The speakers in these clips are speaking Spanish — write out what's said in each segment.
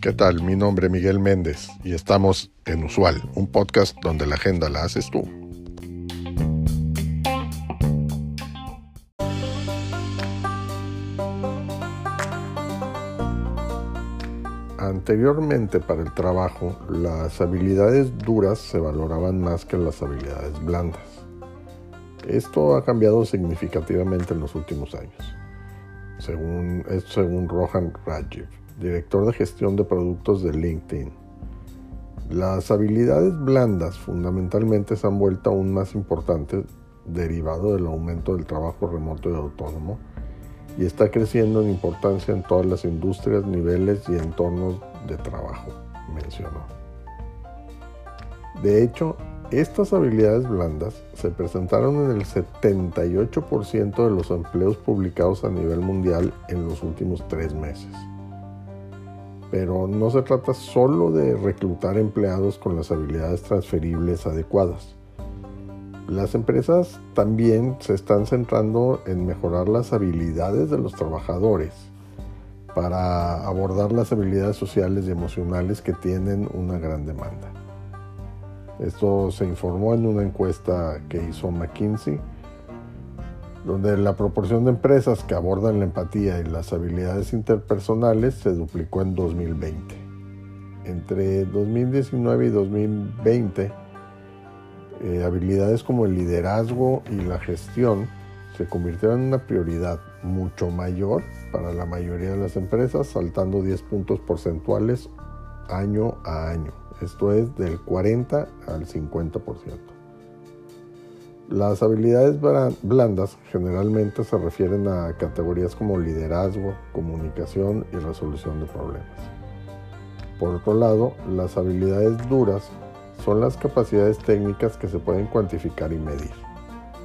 ¿Qué tal? Mi nombre es Miguel Méndez y estamos en Usual, un podcast donde la agenda la haces tú. Anteriormente para el trabajo, las habilidades duras se valoraban más que las habilidades blandas. Esto ha cambiado significativamente en los últimos años, según, Rohan Rajiv, director de gestión de productos de LinkedIn. Las habilidades blandas fundamentalmente se han vuelto aún más importantes derivado del aumento del trabajo remoto y autónomo y está creciendo en importancia en todas las industrias, niveles y entornos de trabajo, mencionó. De hecho, estas habilidades blandas se presentaron en el 78% de los empleos publicados a nivel mundial en los últimos tres meses. Pero no se trata solo de reclutar empleados con las habilidades transferibles adecuadas. Las empresas también se están centrando en mejorar las habilidades de los trabajadores para abordar las habilidades sociales y emocionales que tienen una gran demanda. Esto se informó en una encuesta que hizo McKinsey, donde la proporción de empresas que abordan la empatía y las habilidades interpersonales se duplicó en 2020. Entre 2019 y 2020, eh, habilidades como el liderazgo y la gestión se convirtieron en una prioridad mucho mayor para la mayoría de las empresas, saltando 10 puntos porcentuales año a año. Esto es del 40 al 50%. Las habilidades blandas generalmente se refieren a categorías como liderazgo, comunicación y resolución de problemas. Por otro lado, las habilidades duras son las capacidades técnicas que se pueden cuantificar y medir.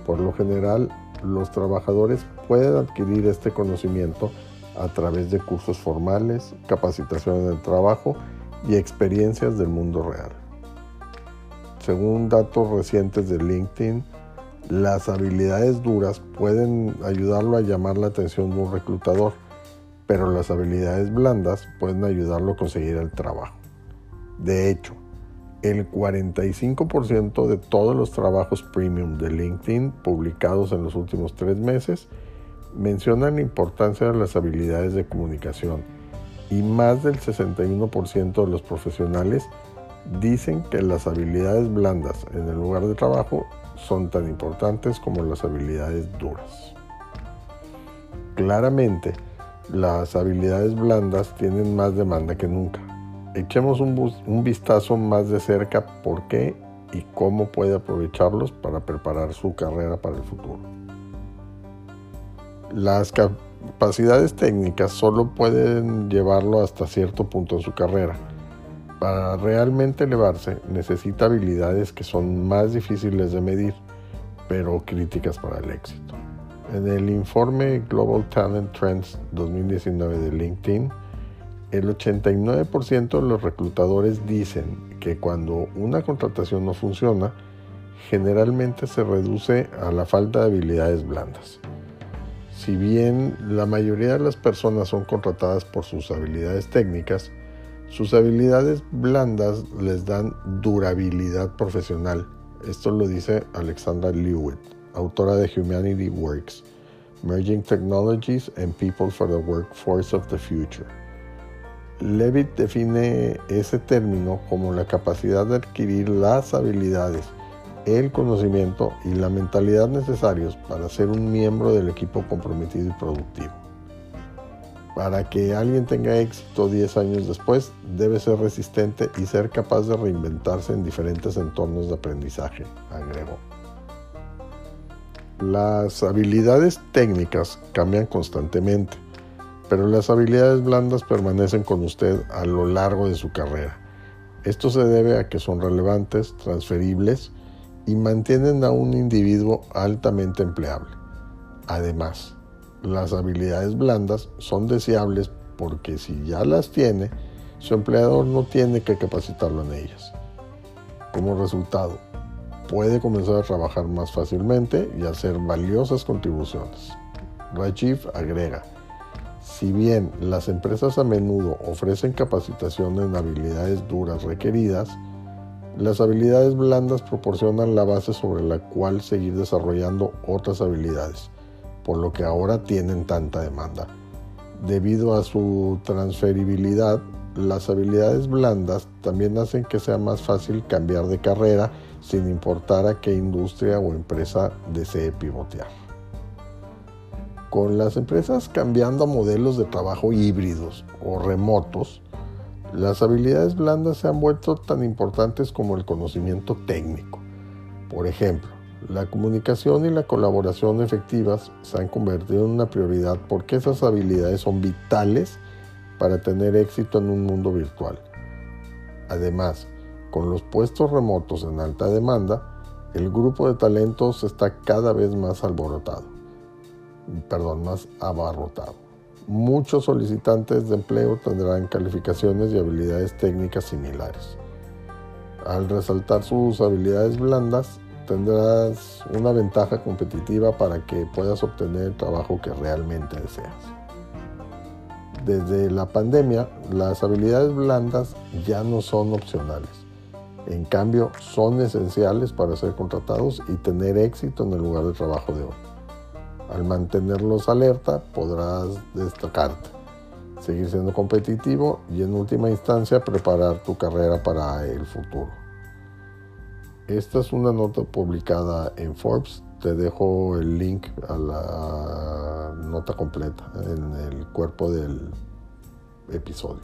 Por lo general, los trabajadores pueden adquirir este conocimiento a través de cursos formales, capacitación en el trabajo y experiencias del mundo real. Según datos recientes de LinkedIn, las habilidades duras pueden ayudarlo a llamar la atención de un reclutador, pero las habilidades blandas pueden ayudarlo a conseguir el trabajo. De hecho, el 45% de todos los trabajos premium de LinkedIn publicados en los últimos tres meses mencionan la importancia de las habilidades de comunicación y más del 61% de los profesionales dicen que las habilidades blandas en el lugar de trabajo son tan importantes como las habilidades duras. Claramente, las habilidades blandas tienen más demanda que nunca echemos un, vistazo más de cerca por qué y cómo puede aprovecharlos para preparar su carrera para el futuro. Las capacidades técnicas solo pueden llevarlo hasta cierto punto en su carrera. Para realmente elevarse necesita habilidades que son más difíciles de medir, pero críticas para el éxito. En el informe Global Talent Trends 2019 de LinkedIn, el 89% de los reclutadores dicen que cuando una contratación no funciona, generalmente se reduce a la falta de habilidades blandas. Si bien la mayoría de las personas son contratadas por sus habilidades técnicas, sus habilidades blandas les dan durabilidad profesional. Esto lo dice Alexandra Lewitt, autora de Humanity Works, Merging Technologies and People for the Workforce of the Future. Levitt define ese término como la capacidad de adquirir las habilidades, el conocimiento y la mentalidad necesarios para ser un miembro del equipo comprometido y productivo. Para que alguien tenga éxito 10 años después, debe ser resistente y ser capaz de reinventarse en diferentes entornos de aprendizaje, agregó. Las habilidades técnicas cambian constantemente pero las habilidades blandas permanecen con usted a lo largo de su carrera. Esto se debe a que son relevantes, transferibles y mantienen a un individuo altamente empleable. Además, las habilidades blandas son deseables porque si ya las tiene, su empleador no tiene que capacitarlo en ellas. Como resultado, puede comenzar a trabajar más fácilmente y hacer valiosas contribuciones. Rajiv agrega, Si bien las empresas a menudo ofrecen capacitación en habilidades duras requeridas, las habilidades blandas proporcionan la base sobre la cual seguir desarrollando otras habilidades, por lo que ahora tienen tanta demanda. Debido a su transferibilidad, las habilidades blandas también hacen que sea más fácil cambiar de carrera sin importar a qué industria o empresa desee pivotear. Con las empresas cambiando a modelos de trabajo híbridos o remotos, las habilidades blandas se han vuelto tan importantes como el conocimiento técnico. Por ejemplo, la comunicación y la colaboración efectivas se han convertido en una prioridad porque esas habilidades son vitales para tener éxito en un mundo virtual. Además, con los puestos remotos en alta demanda, el grupo de talentos está cada vez más alborotado, perdón, más abarrotado. Muchos solicitantes de empleo tendrán calificaciones y habilidades técnicas similares. Al resaltar sus habilidades blandas, tendrás una ventaja competitiva para que puedas obtener el trabajo que realmente deseas desde la pandemia, las habilidades blandas ya no son opcionales. En cambio, son esenciales para ser contratados y tener éxito en el lugar de trabajo de hoy. Al mantenerlos alerta, podrás destacarte, seguir siendo competitivo y en última instancia preparar tu carrera para el futuro. Esta es una nota publicada en Forbes. Te dejo el link a la nota completa en el cuerpo del episodio.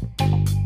you